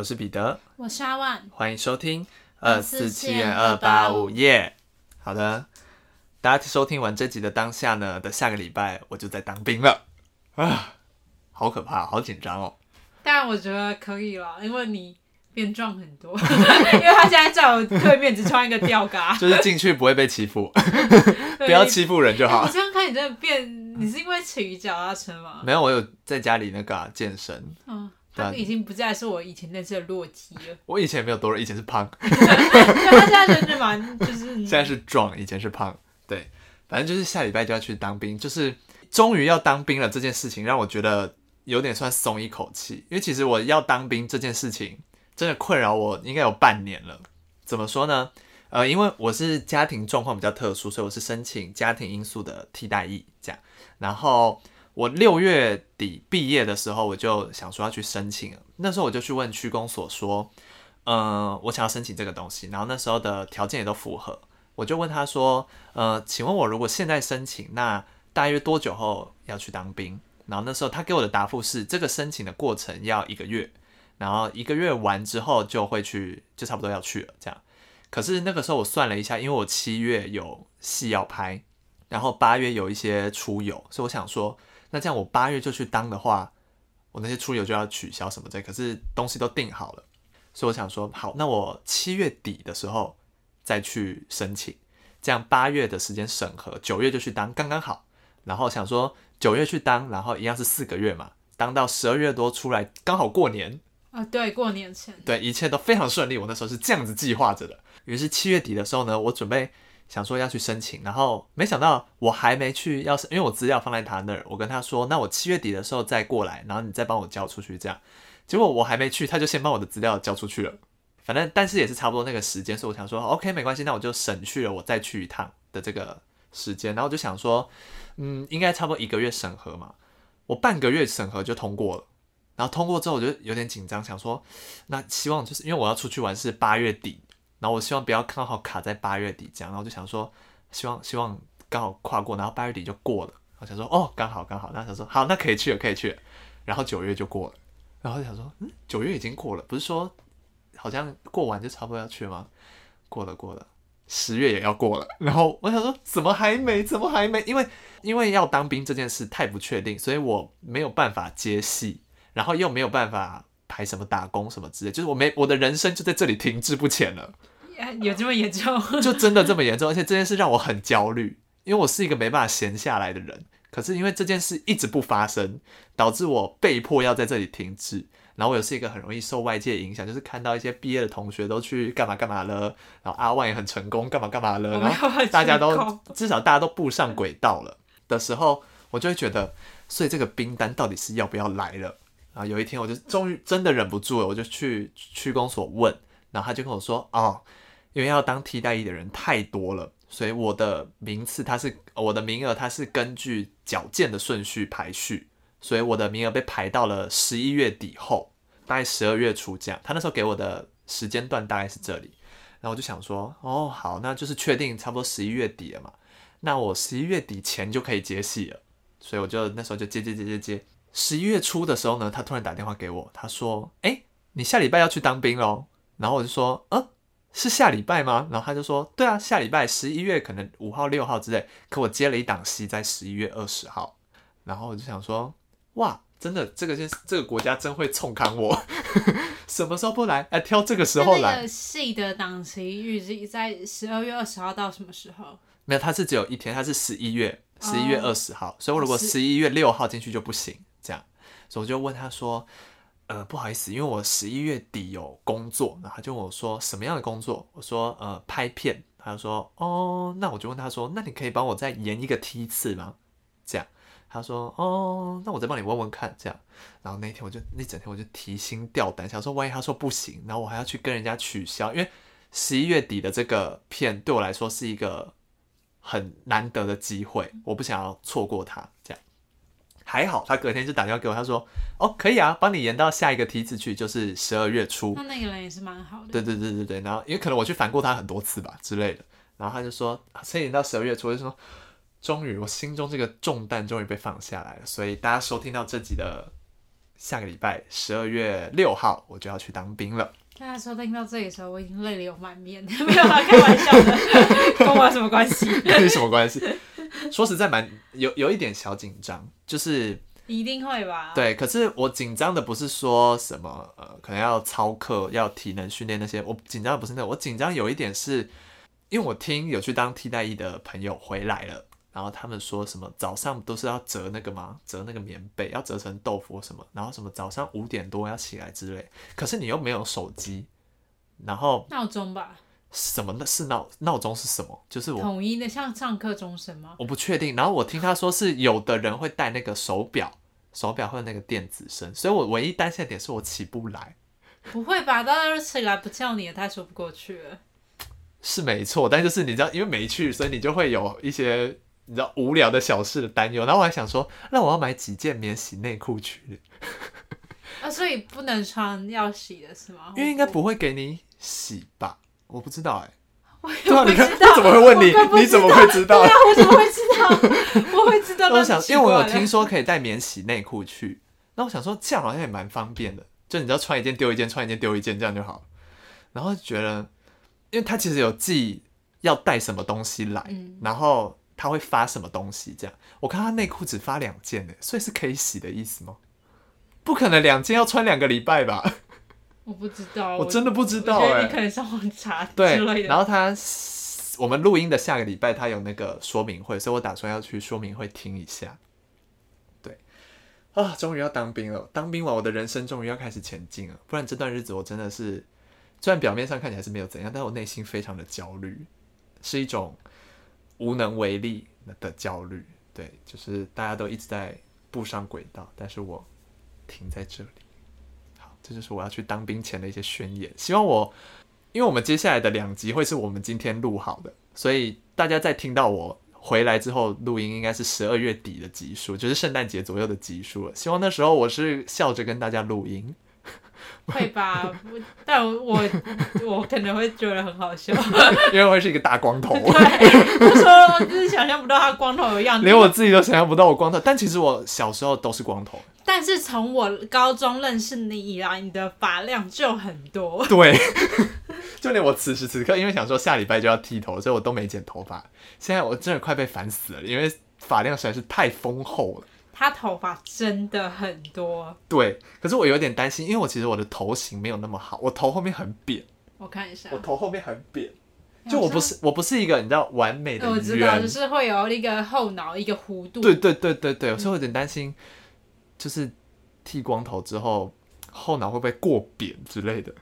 我是彼得，我是阿万，欢迎收听二四七元二八五耶。好的，大家收听完这集的当下呢的下个礼拜，我就在当兵了啊，好可怕，好紧张哦。但我觉得可以了，因为你变壮很多，因为他现在在我对面只穿一个吊嘎，就是进去不会被欺负，不要欺负人就好。我这样看你真的变，你是因为骑脚踏车吗？没有，我有在家里那个、啊、健身。嗯。他已经不再是我以前那次的洛基了。我以前没有多肉，以前是胖。他现在真的蛮就是。现在是壮，以前是胖。对，反正就是下礼拜就要去当兵，就是终于要当兵了这件事情，让我觉得有点算松一口气。因为其实我要当兵这件事情，真的困扰我应该有半年了。怎么说呢？呃，因为我是家庭状况比较特殊，所以我是申请家庭因素的替代役这样，然后。我六月底毕业的时候，我就想说要去申请。那时候我就去问区公所说，嗯、我想要申请这个东西，然后那时候的条件也都符合。我就问他说，呃，请问我如果现在申请，那大约多久后要去当兵？然后那时候他给我的答复是，这个申请的过程要一个月，然后一个月完之后就会去，就差不多要去了这样。可是那个时候我算了一下，因为我七月有戏要拍，然后八月有一些出游，所以我想说。那这样我八月就去当的话，我那些出游就要取消什么的。可是东西都订好了，所以我想说，好，那我七月底的时候再去申请，这样八月的时间审核，九月就去当，刚刚好。然后想说九月去当，然后一样是四个月嘛，当到十二月多出来，刚好过年啊，对，过年前，对，一切都非常顺利。我那时候是这样子计划着的。于是七月底的时候呢，我准备。想说要去申请，然后没想到我还没去，要是因为我资料放在他那儿，我跟他说，那我七月底的时候再过来，然后你再帮我交出去，这样。结果我还没去，他就先把我的资料交出去了。反正但是也是差不多那个时间，所以我想说，OK，没关系，那我就省去了我再去一趟的这个时间。然后我就想说，嗯，应该差不多一个月审核嘛，我半个月审核就通过了。然后通过之后我就有点紧张，想说，那希望就是因为我要出去玩是八月底。然后我希望不要刚好卡在八月底这样，然后就想说，希望希望刚好跨过，然后八月底就过了。我想说，哦，刚好刚好，那想说，好，那可以去了，可以去了。然后九月就过了，然后就想说，嗯，九月已经过了，不是说好像过完就差不多要去吗？过了过了，十月也要过了。然后我想说，怎么还没？怎么还没？因为因为要当兵这件事太不确定，所以我没有办法接戏，然后又没有办法排什么打工什么之类，就是我没我的人生就在这里停滞不前了。有这么严重？就真的这么严重？而且这件事让我很焦虑，因为我是一个没办法闲下来的人。可是因为这件事一直不发生，导致我被迫要在这里停滞。然后我又是一个很容易受外界影响，就是看到一些毕业的同学都去干嘛干嘛了，然后阿万也很成功，干嘛干嘛了，然后大家都至少大家都步上轨道了的时候，我就会觉得，所以这个冰单到底是要不要来了？然后有一天我就终于真的忍不住了，我就去区公所问，然后他就跟我说，哦。因为要当替代役的人太多了，所以我的名次它是我的名额，它是根据矫健的顺序排序，所以我的名额被排到了十一月底后，大概十二月初这样。他那时候给我的时间段大概是这里，然后我就想说，哦，好，那就是确定差不多十一月底了嘛，那我十一月底前就可以接戏了，所以我就那时候就接接接接接。十一月初的时候呢，他突然打电话给我，他说，哎，你下礼拜要去当兵喽，然后我就说，嗯。是下礼拜吗？然后他就说：“对啊，下礼拜十一月可能五号、六号之类。”可我接了一档戏在十一月二十号，然后我就想说：“哇，真的，这个就是这个国家真会冲康我，什么时候不来？哎，挑这个时候来。”那个戏的档期预计在十二月二十号到什么时候？没有，它是只有一天，它是十一月十一月二十号，所以我如果十一月六号进去就不行，这样，所以我就问他说。呃，不好意思，因为我十一月底有工作，然后他就问我说什么样的工作？我说呃拍片，他就说哦，那我就问他说，那你可以帮我再延一个梯次吗？这样，他说哦，那我再帮你问问看，这样，然后那天我就那整天我就提心吊胆，想说万一他说不行，然后我还要去跟人家取消，因为十一月底的这个片对我来说是一个很难得的机会，我不想要错过它，这样。还好，他隔天就打电话给我，他说：“哦，可以啊，帮你延到下一个梯次去，就是十二月初。”那那个人也是蛮好的。对对对对对，然后因为可能我去烦过他很多次吧之类的，然后他就说：“先延到十二月初。”就说：“终于，我心中这个重担终于被放下来了。”所以大家收听到这集的下个礼拜十二月六号我就要去当兵了。大家收听到这里的时候，我已经泪流满面，没有啦，开玩笑的，跟我有什么关系？跟你什么关系？说实在蛮有有一点小紧张，就是一定会吧？对，可是我紧张的不是说什么呃，可能要操课、要体能训练那些，我紧张的不是那个，我紧张有一点是，因为我听有去当替代役的朋友回来了。然后他们说什么早上都是要折那个吗？折那个棉被要折成豆腐什么？然后什么早上五点多要起来之类。可是你又没有手机，然后闹钟吧？什么？那是闹闹钟是什么？就是我统一的像上课钟声吗？我不确定。然后我听他说是有的人会带那个手表，手表会有那个电子声，所以我唯一担心的点是我起不来。不会吧？大家都起来不叫你也太说不过去了。是没错，但就是你知道，因为没去，所以你就会有一些。你知道无聊的小事的担忧，然后我还想说，那我要买几件免洗内裤去。啊，所以不能穿要洗的是吗？因为应该不会给你洗吧？我不知道哎、欸。对啊，你看，我怎么会问你？你怎么会知道？对啊，我怎么会知道？我会知道。我想，因为我有听说可以带免洗内裤去，那我想说这样好像也蛮方便的，就你知道穿一件丢一件，穿一件丢一件，这样就好。然后觉得，因为他其实有记要带什么东西来，嗯、然后。他会发什么东西？这样，我看他内裤只发两件呢，所以是可以洗的意思吗？不可能两件要穿两个礼拜吧？我不知道，我真的不知道哎。你可能上网查对，然后他我们录音的下个礼拜他有那个说明会，所以我打算要去说明会听一下。对啊，终于要当兵了！当兵完，我的人生终于要开始前进了。不然这段日子我真的是，虽然表面上看起来是没有怎样，但我内心非常的焦虑，是一种。无能为力的焦虑，对，就是大家都一直在步上轨道，但是我停在这里。这就是我要去当兵前的一些宣言。希望我，因为我们接下来的两集会是我们今天录好的，所以大家在听到我回来之后录音，应该是十二月底的集数，就是圣诞节左右的集数了。希望那时候我是笑着跟大家录音。会吧，但我我，可能会觉得很好笑，因为会是一个大光头。对，我说就是想象不到他光头的样子，连我自己都想象不到我光头。但其实我小时候都是光头。但是从我高中认识你以来，你的发量就很多。对，就连我此时此刻，因为想说下礼拜就要剃头，所以我都没剪头发。现在我真的快被烦死了，因为发量实在是太丰厚了。他头发真的很多，对，可是我有点担心，因为我其实我的头型没有那么好，我头后面很扁。我看一下，我头后面很扁，就我不是我不是一个你知道完美的圆，我知道，就是会有一个后脑一个弧度。对对对对对，所以我有点担心，就是剃光头之后后脑会不会过扁之类的。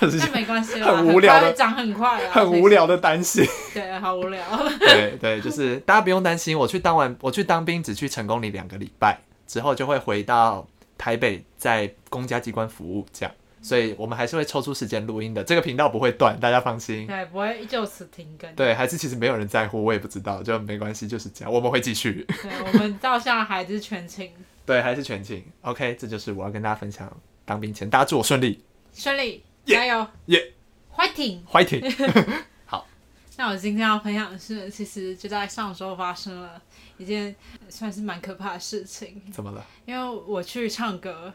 就是但没关系，很无聊的，长很快，很无聊的担心。对，好无聊。对对，就是大家不用担心，我去当完，我去当兵只去成功里两个礼拜之后，就会回到台北，在公家机关服务，这样。所以我们还是会抽出时间录音的，这个频道不会断，大家放心。对，不会就此停更。对，还是其实没有人在乎，我也不知道，就没关系，就是这样，我们会继续。对，我们到现在还是全勤。对，还是全勤。OK，这就是我要跟大家分享当兵前，大家祝我顺利，顺利。加油！耶！Fighting！Fighting！好，那我今天要分享的是，其实就在上周发生了一件算是蛮可怕的事情。怎么了？因为我去唱歌，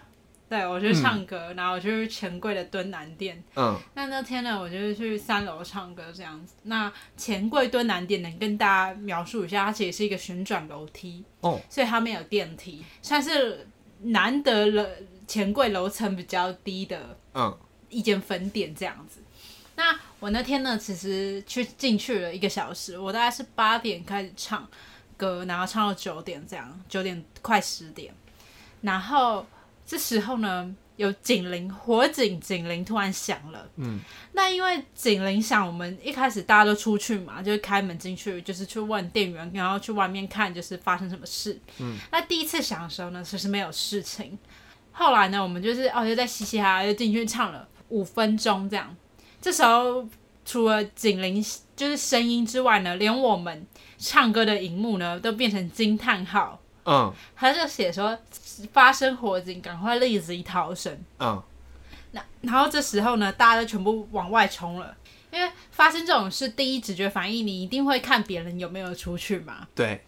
对，我去唱歌，嗯、然后我去钱柜的敦南店。嗯。那那天呢，我就是去三楼唱歌这样子。那钱柜敦南店能跟大家描述一下，它其实是一个旋转楼梯。哦。所以它没有电梯，算是难得了钱柜楼层比较低的。嗯。一间分店这样子，那我那天呢，其实去进去了一个小时，我大概是八点开始唱歌，然后唱到九点这样，九点快十点，然后这时候呢，有警铃，火警警铃突然响了，嗯，那因为警铃响，我们一开始大家都出去嘛，就是开门进去，就是去问店员，然后去外面看，就是发生什么事，嗯，那第一次响的时候呢，其实没有事情，后来呢，我们就是哦，就在嘻嘻哈哈就进去唱了。五分钟这样，这时候除了警铃就是声音之外呢，连我们唱歌的荧幕呢都变成惊叹号。嗯，他就写说发生火警，赶快立即逃生。嗯，那然后这时候呢，大家都全部往外冲了，因为发生这种事，第一直觉反应你一定会看别人有没有出去嘛。对。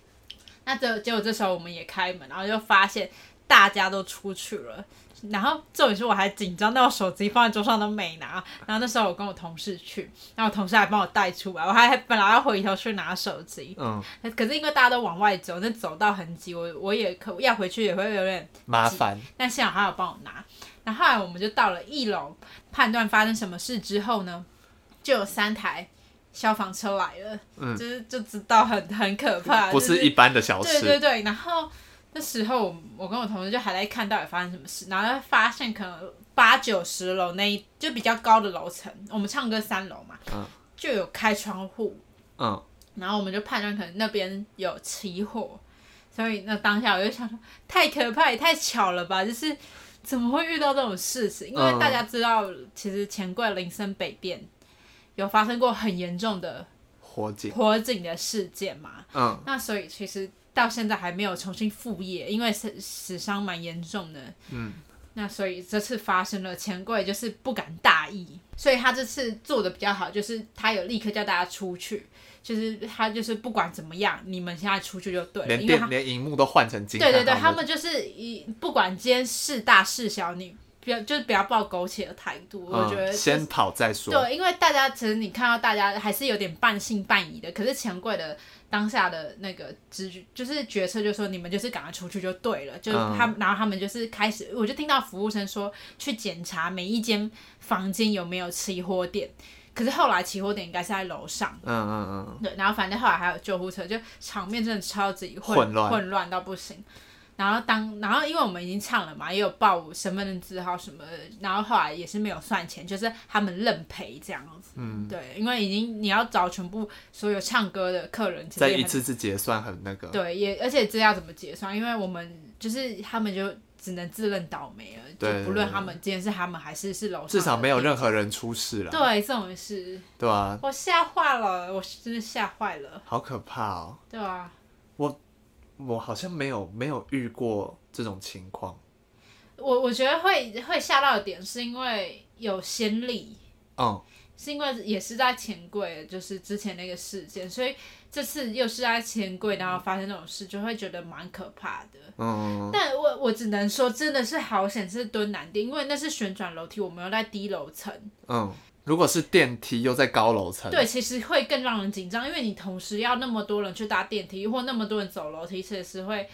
那这结果这时候我们也开门，然后就发现。大家都出去了。然后这种时候我还紧张，但我手机放在桌上都没拿。然后那时候我跟我同事去，然后我同事还帮我带出来，我还本来要回头去拿手机，嗯，可是因为大家都往外走，那走到很挤，我我也可要回去也会有点麻烦。但幸好他有帮我拿。然后后来我们就到了一楼，判断发生什么事之后呢，就有三台消防车来了，嗯，就是就知道很很可怕，不是一般的小事。对对对，然后。那时候我跟我同事就还在看到底发生什么事，然后发现可能八九十楼那一就比较高的楼层，我们唱歌三楼嘛，嗯，就有开窗户，嗯，然后我们就判断可能那边有起火，所以那当下我就想说太可怕也太巧了吧，就是怎么会遇到这种事情？因为大家知道，其实钱柜林森北店有发生过很严重的火警。火警的事件嘛，嗯，那所以其实。到现在还没有重新复业，因为死死伤蛮严重的。嗯，那所以这次发生了，钱柜就是不敢大意，所以他这次做的比较好，就是他有立刻叫大家出去，就是他就是不管怎么样，你们现在出去就对了，连电连荧幕都换成金。对对对，他们就是一不管今天是大是小，你不要就是不要抱苟且的态度，嗯、我觉得、就是、先跑再说。对，因为大家其实你看到大家还是有点半信半疑的，可是钱柜的。当下的那个直觉就是决策，就是说你们就是赶快出去就对了，就他们，然后他们就是开始，我就听到服务生说去检查每一间房间有没有起火点，可是后来起火点应该是在楼上，嗯嗯嗯，对，然后反正后来还有救护车，就场面真的超级混混乱，混乱到不行。然后当然后因为我们已经唱了嘛，也有报身份证字号什么的，然后后来也是没有算钱，就是他们认赔这样子。嗯，对，因为已经你要找全部所有唱歌的客人，再一次次结算很那个。对，也而且这要怎么结算？因为我们就是他们就只能自认倒霉了，对，就不论他们今天是他们还是是楼上，至少没有任何人出事了。对，这种事。对啊。我吓坏了，我真的吓坏了。好可怕哦。对啊。我。我好像没有没有遇过这种情况。我我觉得会会吓到的点是因为有先例，嗯，是因为也是在钱柜，就是之前那个事件，所以这次又是在钱柜，然后发生这种事，就会觉得蛮可怕的。嗯，但我我只能说，真的是好险是蹲南店，因为那是旋转楼梯，我们又在低楼层。嗯。如果是电梯又在高楼层，对，其实会更让人紧张，因为你同时要那么多人去搭电梯，或那么多人走楼梯，其实会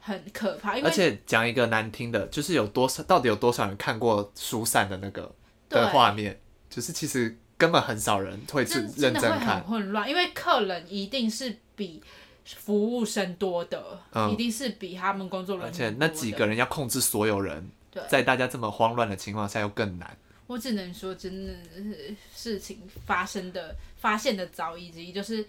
很可怕。而且讲一个难听的，就是有多少，到底有多少人看过疏散的那个的画面？就是其实根本很少人会去认真看，真的会很混乱，因为客人一定是比服务生多的，嗯、一定是比他们工作人员。而且那几个人要控制所有人，在大家这么慌乱的情况下又更难。我只能说，真的是事情发生的、发现的早，以及就是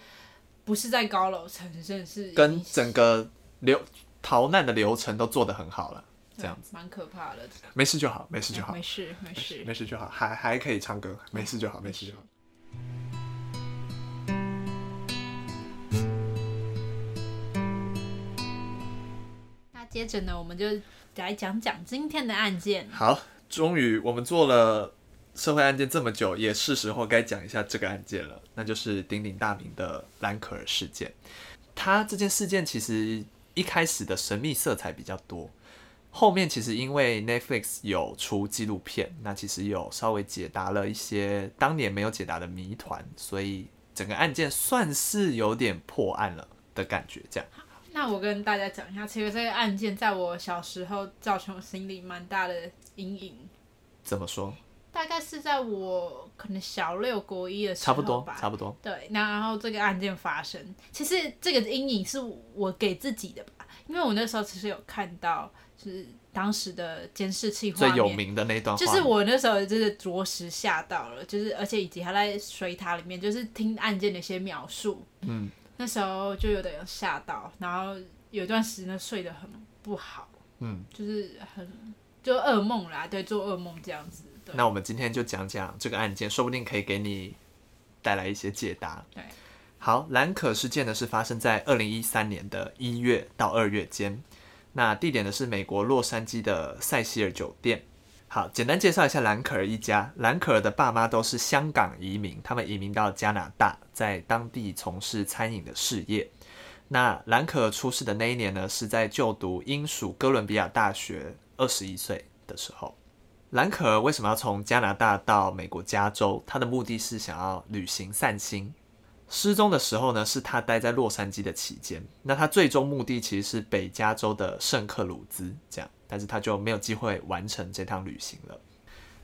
不是在高楼层，真的是跟整个流逃难的流程都做得很好了，这样子蛮可怕的。没事就好，没事就好，没事没事没事就好，还还可以唱歌，没事就好，没事就好。那接着呢，我们就来讲讲今天的案件。好。终于，我们做了社会案件这么久，也是时候该讲一下这个案件了，那就是鼎鼎大名的兰可儿事件。它这件事件其实一开始的神秘色彩比较多，后面其实因为 Netflix 有出纪录片，那其实有稍微解答了一些当年没有解答的谜团，所以整个案件算是有点破案了的感觉。这样，那我跟大家讲一下，其实这个案件在我小时候造成我心里蛮大的阴影。怎么说？大概是在我可能小六国一的时候差不多，差不多。对，然后这个案件发生，其实这个阴影是我给自己的吧，因为我那时候其实有看到，就是当时的监视器最有名的那段，就是我那时候就是着实吓到了，就是而且以及还在水塔里面，就是听案件的一些描述，嗯，那时候就有点吓到，然后有一段时间睡得很不好，嗯，就是很。就噩梦啦，对，做噩梦这样子。那我们今天就讲讲这个案件，说不定可以给你带来一些解答。对，好，兰可事件呢是发生在二零一三年的一月到二月间，那地点呢是美国洛杉矶的塞西尔酒店。好，简单介绍一下兰可儿一家。兰可儿的爸妈都是香港移民，他们移民到加拿大，在当地从事餐饮的事业。那兰可儿出事的那一年呢，是在就读英属哥伦比亚大学，二十一岁的时候。兰可儿为什么要从加拿大到美国加州？他的目的是想要旅行散心。失踪的时候呢，是他待在洛杉矶的期间。那他最终目的其实是北加州的圣克鲁兹，这样，但是他就没有机会完成这趟旅行了。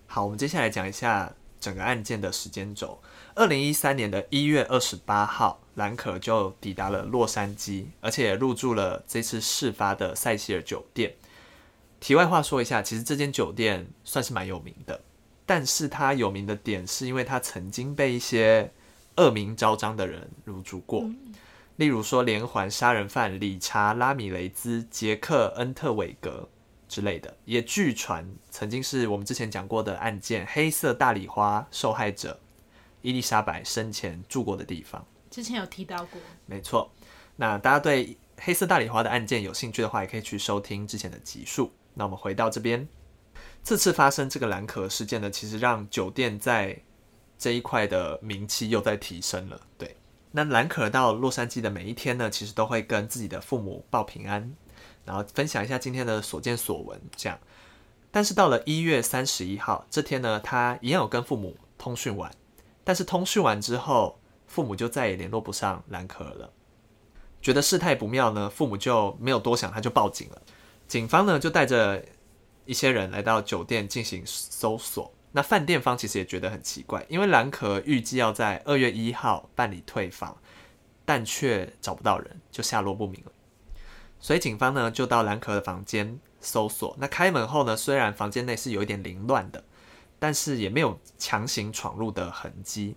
好，我们接下来讲一下整个案件的时间轴。二零一三年的一月二十八号，兰可就抵达了洛杉矶，而且也入住了这次事发的塞西尔酒店。题外话说一下，其实这间酒店算是蛮有名的，但是它有名的点是因为它曾经被一些恶名昭彰的人入住过，嗯、例如说连环杀人犯理查拉米雷兹、杰克恩特韦格之类的，也据传曾经是我们之前讲过的案件黑色大礼花受害者伊丽莎白生前住过的地方。之前有提到过，没错。那大家对黑色大礼花的案件有兴趣的话，也可以去收听之前的集数。那我们回到这边，这次发生这个兰可事件呢，其实让酒店在这一块的名气又在提升了。对，那兰可到洛杉矶的每一天呢，其实都会跟自己的父母报平安，然后分享一下今天的所见所闻，这样。但是到了一月三十一号这天呢，他一样有跟父母通讯完，但是通讯完之后，父母就再也联络不上兰可了。觉得事态不妙呢，父母就没有多想，他就报警了。警方呢就带着一些人来到酒店进行搜索。那饭店方其实也觉得很奇怪，因为兰可儿预计要在二月一号办理退房，但却找不到人，就下落不明了。所以警方呢就到兰可儿的房间搜索。那开门后呢，虽然房间内是有一点凌乱的，但是也没有强行闯入的痕迹。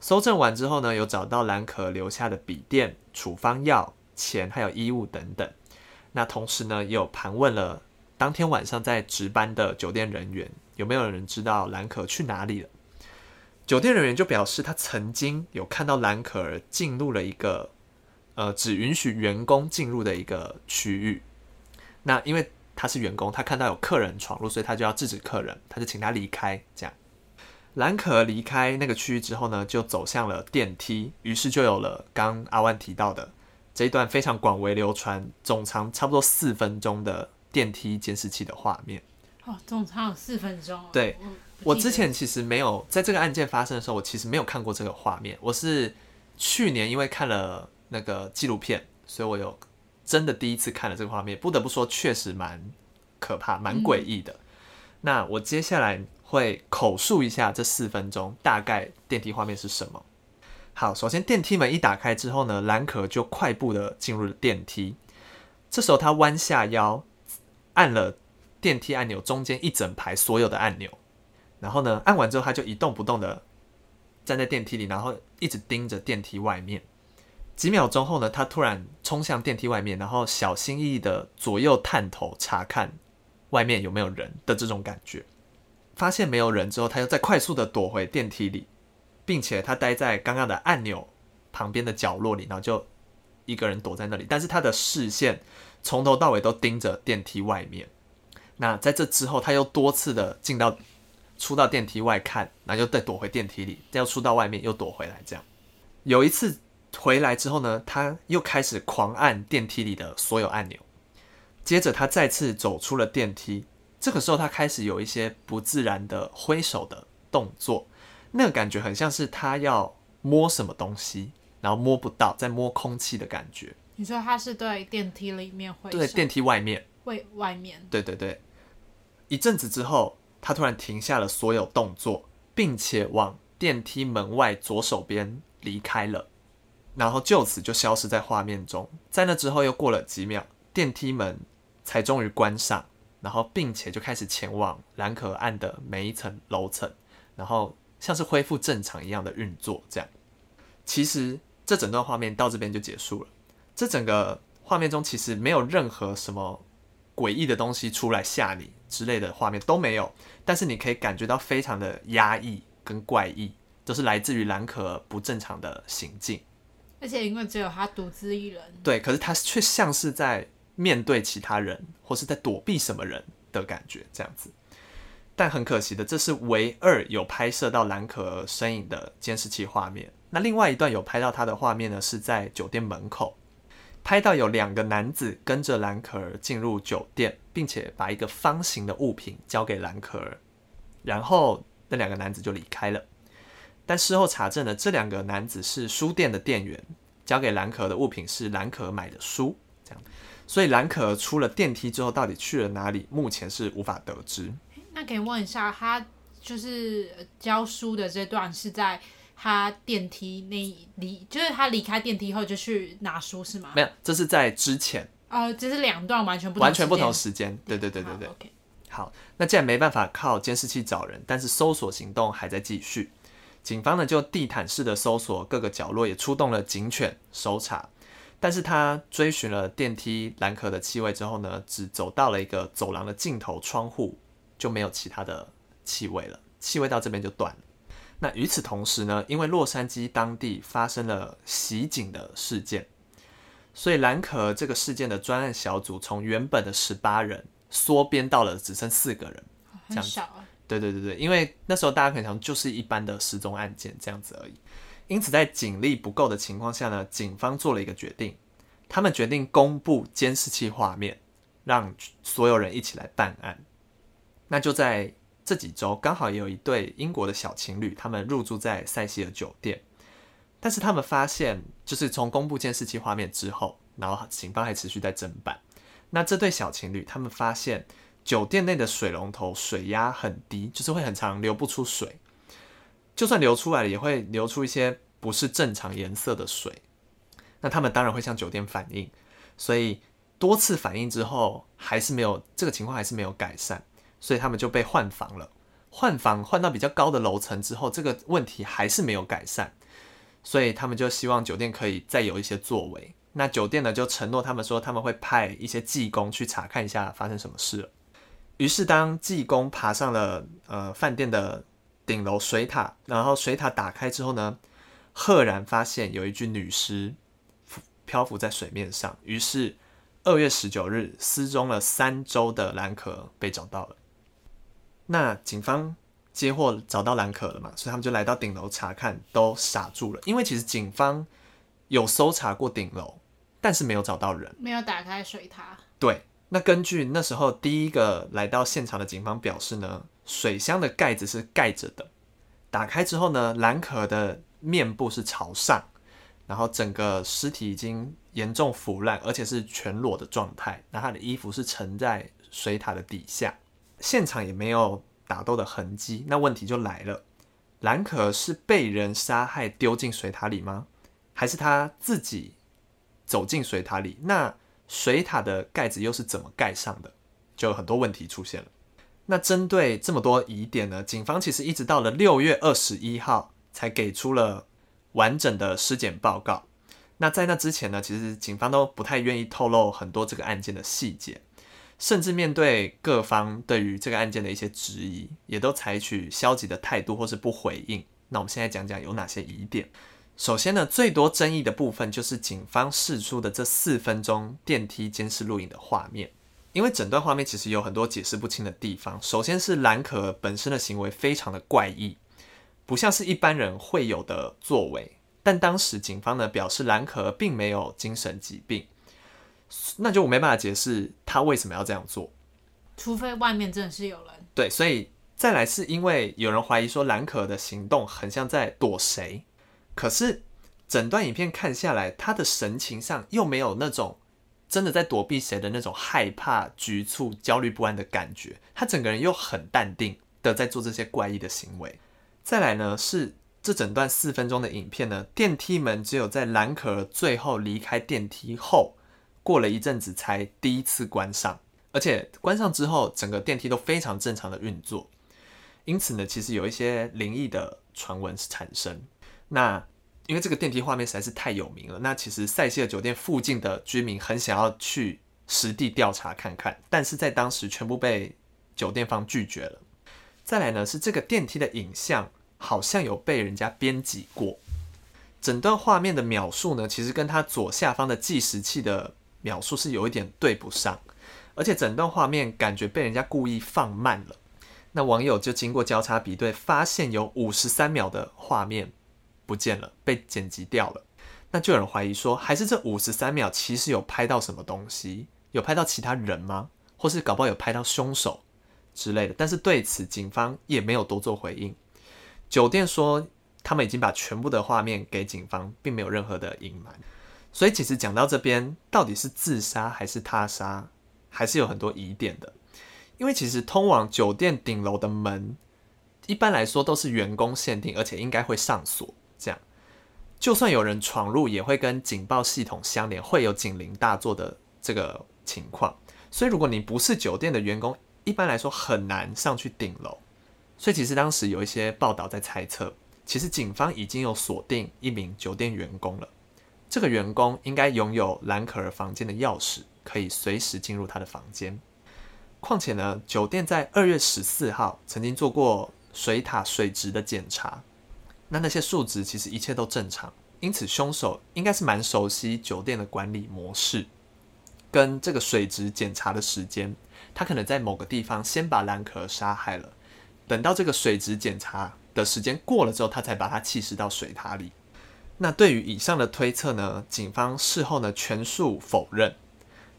搜证完之后呢，有找到兰可儿留下的笔电、处方药、钱还有衣物等等。那同时呢，也有盘问了当天晚上在值班的酒店人员，有没有人知道兰可去哪里了？酒店人员就表示，他曾经有看到兰可儿进入了一个呃只允许员工进入的一个区域。那因为他是员工，他看到有客人闯入，所以他就要制止客人，他就请他离开。这样，兰可儿离开那个区域之后呢，就走向了电梯，于是就有了刚阿万提到的。这一段非常广为流传、总长差不多四分钟的电梯监视器的画面。哦，总长有四分钟。对，我之前其实没有在这个案件发生的时候，我其实没有看过这个画面。我是去年因为看了那个纪录片，所以我有真的第一次看了这个画面。不得不说，确实蛮可怕、蛮诡异的。嗯。那我接下来会口述一下这四分钟大概电梯画面是什么。好，首先电梯门一打开之后呢，兰可就快步的进入了电梯。这时候他弯下腰，按了电梯按钮中间一整排所有的按钮，然后呢，按完之后他就一动不动的站在电梯里，然后一直盯着电梯外面。几秒钟后呢，他突然冲向电梯外面，然后小心翼翼的左右探头查看外面有没有人的这种感觉。发现没有人之后，他又再快速的躲回电梯里。并且他待在刚刚的按钮旁边的角落里，然后就一个人躲在那里。但是他的视线从头到尾都盯着电梯外面。那在这之后，他又多次的进到、出到电梯外看，然后又再躲回电梯里，再出到外面又躲回来。这样有一次回来之后呢，他又开始狂按电梯里的所有按钮。接着他再次走出了电梯，这个时候他开始有一些不自然的挥手的动作。那个感觉很像是他要摸什么东西，然后摸不到，在摸空气的感觉。你说他是对电梯里面会？对，电梯外面。会外面。对对对。一阵子之后，他突然停下了所有动作，并且往电梯门外左手边离开了，然后就此就消失在画面中。在那之后又过了几秒，电梯门才终于关上，然后并且就开始前往蓝可岸的每一层楼层，然后。像是恢复正常一样的运作，这样。其实这整段画面到这边就结束了。这整个画面中其实没有任何什么诡异的东西出来吓你之类的画面都没有，但是你可以感觉到非常的压抑跟怪异，都是来自于兰可不正常的行径。而且因为只有他独自一人，对，可是他却像是在面对其他人，或是在躲避什么人的感觉，这样子。但很可惜的，这是唯二有拍摄到兰可儿身影的监视器画面。那另外一段有拍到他的画面呢，是在酒店门口，拍到有两个男子跟着兰可儿进入酒店，并且把一个方形的物品交给兰可儿，然后那两个男子就离开了。但事后查证呢，这两个男子是书店的店员，交给兰可儿的物品是兰可儿买的书，这样。所以兰可儿出了电梯之后，到底去了哪里？目前是无法得知。那可以问一下，他就是教书的这段是在他电梯那离，就是他离开电梯后就去拿书是吗？没有，这是在之前。哦，这是两段完全不完全不同时间。对对对对对。好，okay. 好，那既然没办法靠监视器找人，但是搜索行动还在继续。警方呢就地毯式的搜索各个角落，也出动了警犬搜查。但是他追寻了电梯蓝壳的气味之后呢，只走到了一个走廊的尽头窗户，就没有其他的气味了。气味到这边就断了。那与此同时呢，因为洛杉矶当地发生了袭警的事件，所以蓝可这个事件的专案小组从原本的十八人缩编到了只剩四个人，这样子。对对对对，因为那时候大家可能想就是一般的失踪案件这样子而已，因此在警力不够的情况下呢，警方做了一个决定，他们决定公布监视器画面，让所有人一起来办案。那就在这几周，刚好也有一对英国的小情侣，他们入住在塞西尔酒店，但是他们发现，就是从公布监视器画面之后，然后警方还持续在侦办。那这对小情侣，他们发现。酒店内的水龙头水压很低，就是会很长流不出水，就算流出来了，也会流出一些不是正常颜色的水。那他们当然会向酒店反映，所以多次反映之后，还是没有这个情况，还是没有改善，所以他们就被换房了。换房换到比较高的楼层之后，这个问题还是没有改善，所以他们就希望酒店可以再有一些作为。那酒店呢，就承诺他们说他们会派一些技工去查看一下发生什么事了。于是，当技工爬上了呃饭店的顶楼水塔，然后水塔打开之后呢，赫然发现有一具女尸漂浮在水面上。于是，二月十九日失踪了三周的兰可被找到了。那警方接获找到兰可了嘛，所以他们就来到顶楼查看，都傻住了，因为其实警方有搜查过顶楼，但是没有找到人，没有打开水塔。对。那根据那时候第一个来到现场的警方表示呢，水箱的盖子是盖着的，打开之后呢，兰可的面部是朝上，然后整个尸体已经严重腐烂，而且是全裸的状态，那他的衣服是沉在水塔的底下，现场也没有打斗的痕迹。那问题就来了，兰可是被人杀害丢进水塔里吗？还是他自己走进水塔里？那？水塔的盖子又是怎么盖上的？就有很多问题出现了。那针对这么多疑点呢，警方其实一直到了六月二十一号才给出了完整的尸检报告。那在那之前呢，其实警方都不太愿意透露很多这个案件的细节，甚至面对各方对于这个案件的一些质疑，也都采取消极的态度或是不回应。那我们现在讲讲有哪些疑点。首先呢，最多争议的部分就是警方释出的这四分钟电梯监视录影的画面，因为整段画面其实有很多解释不清的地方。首先是兰可本身的行为非常的怪异，不像是一般人会有的作为。但当时警方呢表示兰可并没有精神疾病，那就我没办法解释他为什么要这样做，除非外面真的是有人。对，所以再来是因为有人怀疑说兰可的行动很像在躲谁。可是，整段影片看下来，他的神情上又没有那种真的在躲避谁的那种害怕、局促、焦虑不安的感觉。他整个人又很淡定的在做这些怪异的行为。再来呢，是这整段四分钟的影片呢，电梯门只有在兰可儿最后离开电梯后，过了一阵子才第一次关上，而且关上之后，整个电梯都非常正常的运作。因此呢，其实有一些灵异的传闻产生。那因为这个电梯画面实在是太有名了，那其实塞西尔酒店附近的居民很想要去实地调查看看，但是在当时全部被酒店方拒绝了。再来呢，是这个电梯的影像好像有被人家编辑过，整段画面的描述呢，其实跟它左下方的计时器的描述是有一点对不上，而且整段画面感觉被人家故意放慢了。那网友就经过交叉比对，发现有五十三秒的画面不见了，被剪辑掉了。那就有人怀疑说，还是这五十三秒其实有拍到什么东西？有拍到其他人吗？或是搞不好有拍到凶手之类的？但是对此，警方也没有多做回应。酒店说，他们已经把全部的画面给警方，并没有任何的隐瞒。所以，其实讲到这边，到底是自杀还是他杀，还是有很多疑点的。因为其实通往酒店顶楼的门，一般来说都是员工限定，而且应该会上锁。这样，就算有人闯入，也会跟警报系统相连，会有警铃大作的这个情况。所以，如果你不是酒店的员工，一般来说很难上去顶楼。所以，其实当时有一些报道在猜测，其实警方已经有锁定一名酒店员工了。这个员工应该拥有兰可儿房间的钥匙，可以随时进入他的房间。况且呢，酒店在二月十四号曾经做过水塔水质的检查，那那些数值其实一切都正常，因此凶手应该是蛮熟悉酒店的管理模式，跟这个水质检查的时间，他可能在某个地方先把兰可儿杀害了，等到这个水质检查的时间过了之后，他才把他弃尸到水塔里。那对于以上的推测呢，警方事后呢全数否认。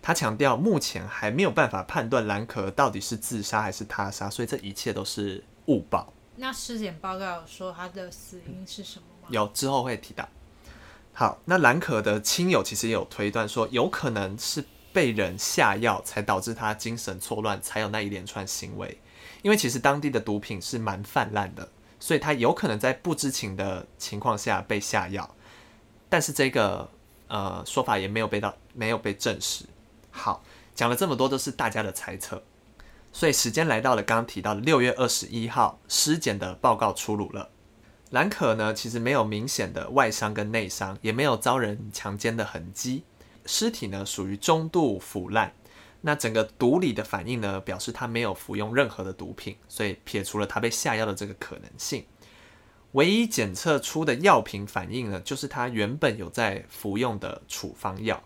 他强调，目前还没有办法判断兰可到底是自杀还是他杀，所以这一切都是误报。那尸检报告有说他的死因是什么吗？有，之后会提到。好，那兰可的亲友其实也有推断说，有可能是被人下药才导致他精神错乱，才有那一连串行为。因为其实当地的毒品是蛮泛滥的，所以他有可能在不知情的情况下被下药。但是这个呃说法也没有被到没有被证实。好，讲了这么多都是大家的猜测，所以时间来到了刚刚提到的六月二十一号，尸检的报告出炉了。兰可呢，其实没有明显的外伤跟内伤，也没有遭人强奸的痕迹，尸体呢属于中度腐烂。那整个毒理的反应呢，表示他没有服用任何的毒品，所以撇除了他被下药的这个可能性。唯一检测出的药品反应呢，就是他原本有在服用的处方药。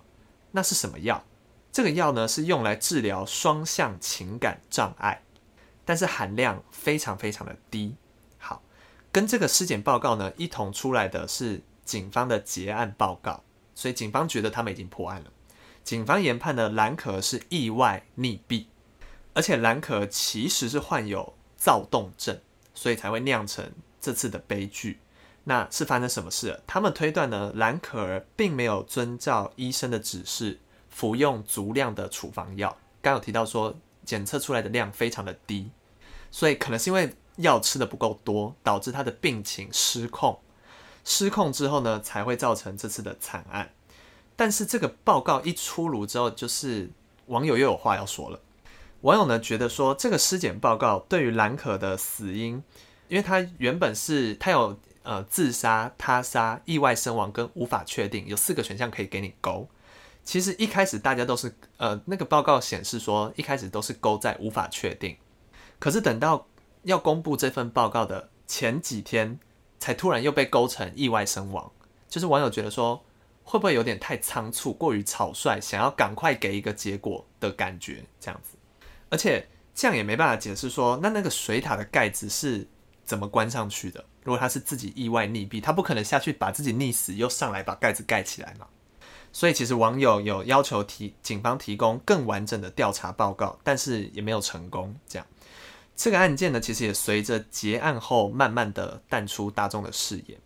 那是什么药？这个药呢，是用来治疗双向情感障碍，但是含量非常非常的低。好，跟这个尸检报告呢一同出来的是警方的结案报告，所以警方觉得他们已经破案了。警方研判呢，兰可儿是意外溺毙，而且兰可儿其实是患有躁动症，所以才会酿成这次的悲剧。那是发生什么事了？他们推断呢，兰可儿并没有遵照医生的指示。服用足量的处方药，刚有提到说检测出来的量非常的低，所以可能是因为药吃的不够多，导致他的病情失控，失控之后呢，才会造成这次的惨案。但是这个报告一出炉之后，就是网友又有话要说了。网友呢觉得说，这个尸检报告对于兰可的死因，因为他原本是他有呃自杀、他杀、意外身亡跟无法确定，有四个选项可以给你勾。其实一开始大家都是，呃，那个报告显示说，一开始都是勾在无法确定，可是等到要公布这份报告的前几天，才突然又被勾成意外身亡。就是网友觉得说，会不会有点太仓促，过于草率，想要赶快给一个结果的感觉这样子。而且这样也没办法解释说，那那个水塔的盖子是怎么关上去的？如果他是自己意外溺毙，他不可能下去把自己溺死，又上来把盖子盖起来嘛。所以其实网友有要求提警方提供更完整的调查报告，但是也没有成功。这样，这个案件呢，其实也随着结案后慢慢的淡出大众的视野，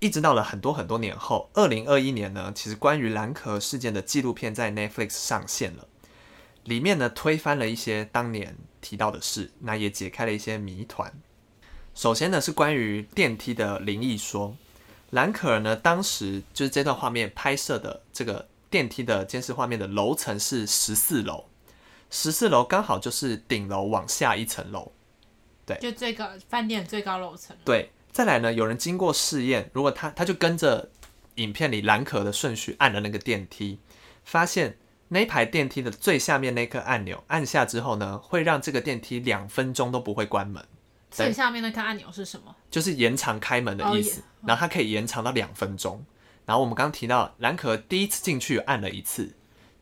一直到了很多很多年后，二零二一年呢，其实关于蓝可儿事件的纪录片在 Netflix 上线了，里面呢推翻了一些当年提到的事，那也解开了一些谜团。首先呢是关于电梯的灵异说。蓝可儿呢，当时就是这段画面拍摄的这个电梯的监视画面的楼层是十四楼，十四楼刚好就是顶楼往下一层楼，对，就最高饭店最高楼层。对，再来呢，有人经过试验，如果他他就跟着影片里蓝壳的顺序按了那个电梯，发现那一排电梯的最下面那颗按钮按下之后呢，会让这个电梯两分钟都不会关门。最下面那颗按钮是什么？就是延长开门的意思，oh, yeah. oh. 然后它可以延长到两分钟。然后我们刚刚提到蓝可第一次进去按了一次，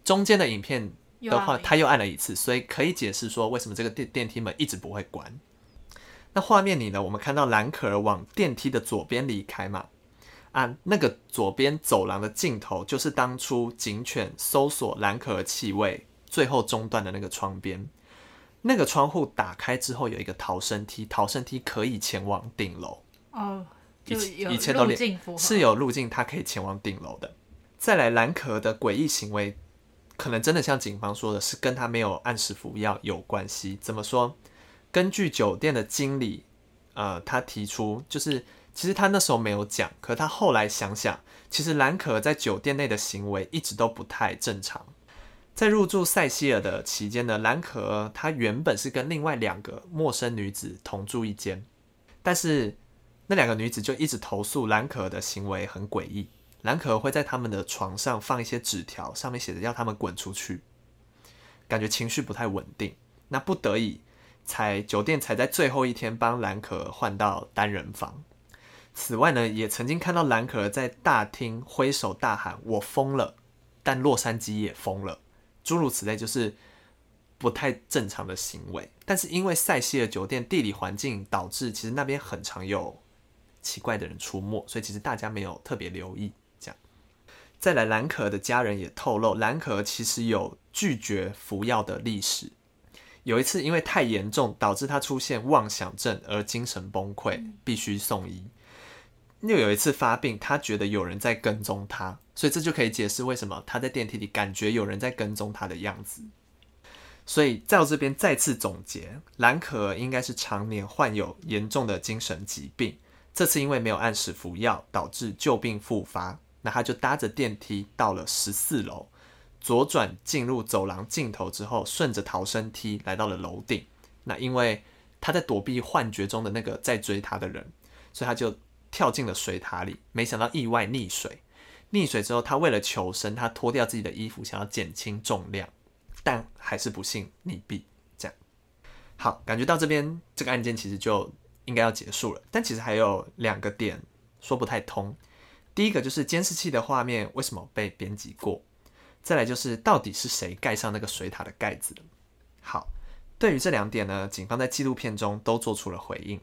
中间的影片的话他又按了一次，所以可以解释说为什么这个电电梯门一直不会关。那画面里呢，我们看到蓝可儿往电梯的左边离开嘛，啊，那个左边走廊的尽头就是当初警犬搜索蓝可儿气味最后中断的那个窗边。那个窗户打开之后有一个逃生梯，逃生梯可以前往顶楼。哦，就有一切都连是有路径，它可以前往顶楼的。再来，蓝可儿的诡异行为，可能真的像警方说的是跟他没有按时服药有关系。怎么说？根据酒店的经理，呃，他提出就是，其实他那时候没有讲，可他后来想想，其实兰可儿在酒店内的行为一直都不太正常。在入住塞西尔的期间呢，兰可儿她原本是跟另外两个陌生女子同住一间，但是那两个女子就一直投诉兰可儿的行为很诡异。兰可儿会在他们的床上放一些纸条，上面写着要他们滚出去，感觉情绪不太稳定。那不得已才酒店才在最后一天帮兰可换到单人房。此外呢，也曾经看到兰可儿在大厅挥手大喊“我疯了”，但洛杉矶也疯了。诸如此类，就是不太正常的行为。但是因为塞西尔酒店地理环境导致，其实那边很常有奇怪的人出没，所以其实大家没有特别留意。这样，再来，兰可儿的家人也透露，兰可儿其实有拒绝服药的历史。有一次因为太严重，导致他出现妄想症而精神崩溃，必须送医。又有一次发病，他觉得有人在跟踪他。所以这就可以解释为什么他在电梯里感觉有人在跟踪他的样子。所以在我这边再次总结，蓝可儿应该是常年患有严重的精神疾病，这次因为没有按时服药，导致旧病复发。那他就搭着电梯到了十四楼，左转进入走廊尽头之后，顺着逃生梯来到了楼顶。那因为他在躲避幻觉中的那个在追他的人，所以他就跳进了水塔里，没想到意外溺水。溺水之后，他为了求生，他脱掉自己的衣服，想要减轻重量，但还是不幸溺毙。这样，好，感觉到这边这个案件其实就应该要结束了。但其实还有两个点说不太通。第一个就是监视器的画面为什么被编辑过？再来就是到底是谁盖上那个水塔的盖子？好，对于这两点呢，警方在纪录片中都做出了回应。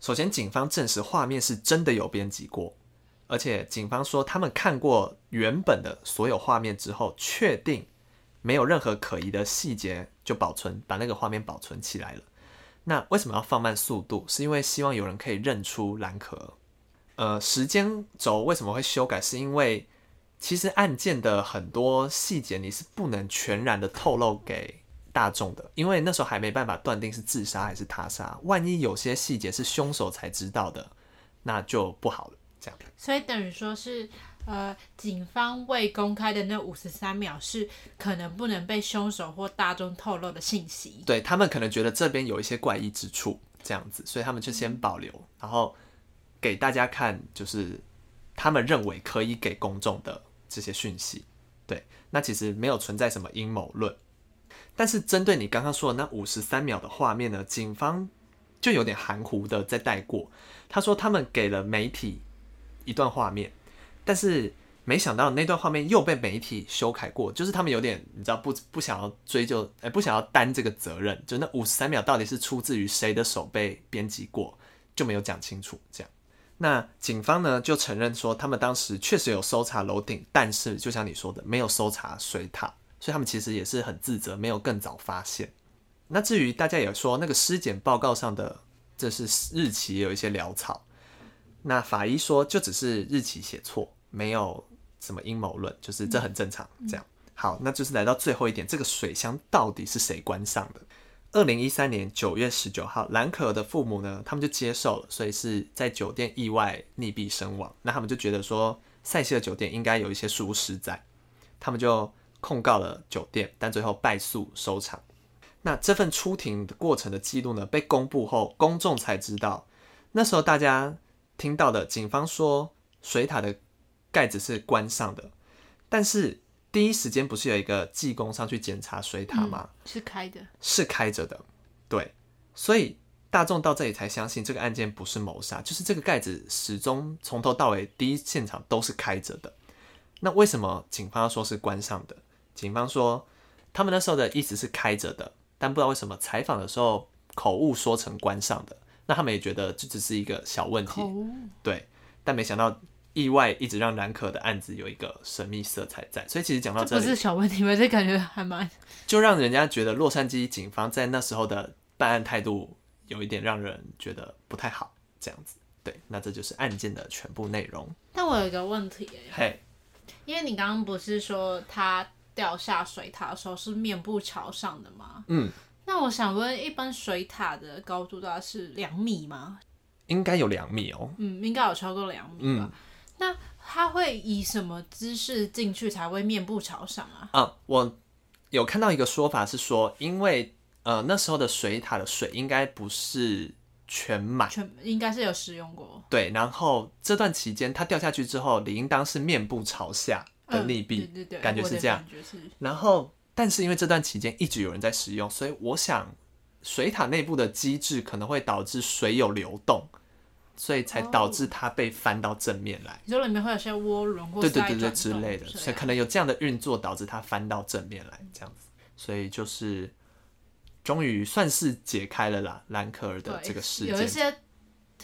首先，警方证实画面是真的有编辑过。而且警方说，他们看过原本的所有画面之后，确定没有任何可疑的细节，就保存，把那个画面保存起来了。那为什么要放慢速度？是因为希望有人可以认出蓝可儿。呃，时间轴为什么会修改？是因为其实案件的很多细节你是不能全然的透露给大众的，因为那时候还没办法断定是自杀还是他杀。万一有些细节是凶手才知道的，那就不好了。这样，所以等于说是，呃，警方未公开的那五十三秒是可能不能被凶手或大众透露的信息。对，他们可能觉得这边有一些怪异之处，这样子，所以他们就先保留，然后给大家看，就是他们认为可以给公众的这些讯息。对，那其实没有存在什么阴谋论。但是针对你刚刚说的那五十三秒的画面呢，警方就有点含糊的在带过。他说他们给了媒体。一段画面，但是没想到那段画面又被媒体修改过，就是他们有点你知道不不想要追究，哎、不想要担这个责任，就那五十三秒到底是出自于谁的手被编辑过，就没有讲清楚。这样，那警方呢就承认说，他们当时确实有搜查楼顶，但是就像你说的，没有搜查水塔，所以他们其实也是很自责，没有更早发现。那至于大家也说那个尸检报告上的这是日期有一些潦草。那法医说，就只是日期写错，没有什么阴谋论，就是这很正常。这样好，那就是来到最后一点，这个水箱到底是谁关上的？二零一三年九月十九号，兰可儿的父母呢，他们就接受了，所以是在酒店意外溺毙身亡。那他们就觉得说，塞西尔酒店应该有一些疏失在，他们就控告了酒店，但最后败诉收场。那这份出庭的过程的记录呢，被公布后，公众才知道，那时候大家。听到的，警方说水塔的盖子是关上的，但是第一时间不是有一个技工上去检查水塔吗？嗯，是开的，是开着的，对，所以大众到这里才相信这个案件不是谋杀，就是这个盖子始终从头到尾第一现场都是开着的。那为什么警方要说是关上的？警方说他们那时候的意思是开着的，但不知道为什么采访的时候口误说成关上的。那他们也觉得这只是一个小问题，对，但没想到意外一直让兰可的案子有一个神秘色彩在。所以其实讲到这里，这不是小问题吗？这感觉还蛮……就让人家觉得洛杉矶警方在那时候的办案态度有一点让人觉得不太好，这样子。对，那这就是案件的全部内容。但我有一个问题，嘿，hey, 因为你刚刚不是说他掉下水塔的时候是面部朝上的吗？嗯，那我想问，一般水塔的高度大概是两米吗？应该有两米哦。嗯，应该有超过两米吧。嗯、那他会以什么姿势进去才会面部朝上啊？啊，我有看到一个说法是说，因为呃那时候的水塔的水应该不是。全满，全应该是有使用过。对，然后这段期间他掉下去之后，理应当是面部朝下的利弊，嗯、对对对，感觉是这样。然后，但是因为这段期间一直有人在使用，所以我想水塔内部的机制可能会导致水有流动，所以才导致它被翻到正面来。你说里面会有些涡轮或对对对对之类的，所以可能有这样的运作导致它翻到正面来，这样子。所以就是。终于算是解开了啦，兰可儿的这个事件。有一些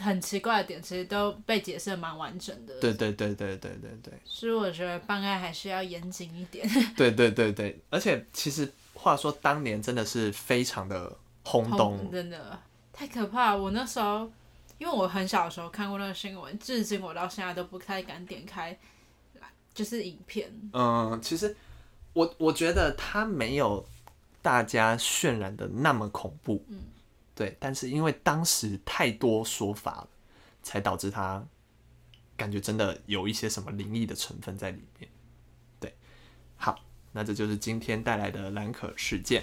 很奇怪的点，其实都被解释的蛮完整的。对对对对对对对。所以我觉得办案还是要严谨一点。对对对对，而且其实话说当年真的是非常的轰动，真的太可怕。我那时候因为我很小的时候看过那个新闻，至今我到现在都不太敢点开，就是影片。嗯，其实我我觉得它没有。大家渲染的那么恐怖，嗯，对，但是因为当时太多说法了，才导致它感觉真的有一些什么灵异的成分在里面。对，好，那这就是今天带来的兰可事件。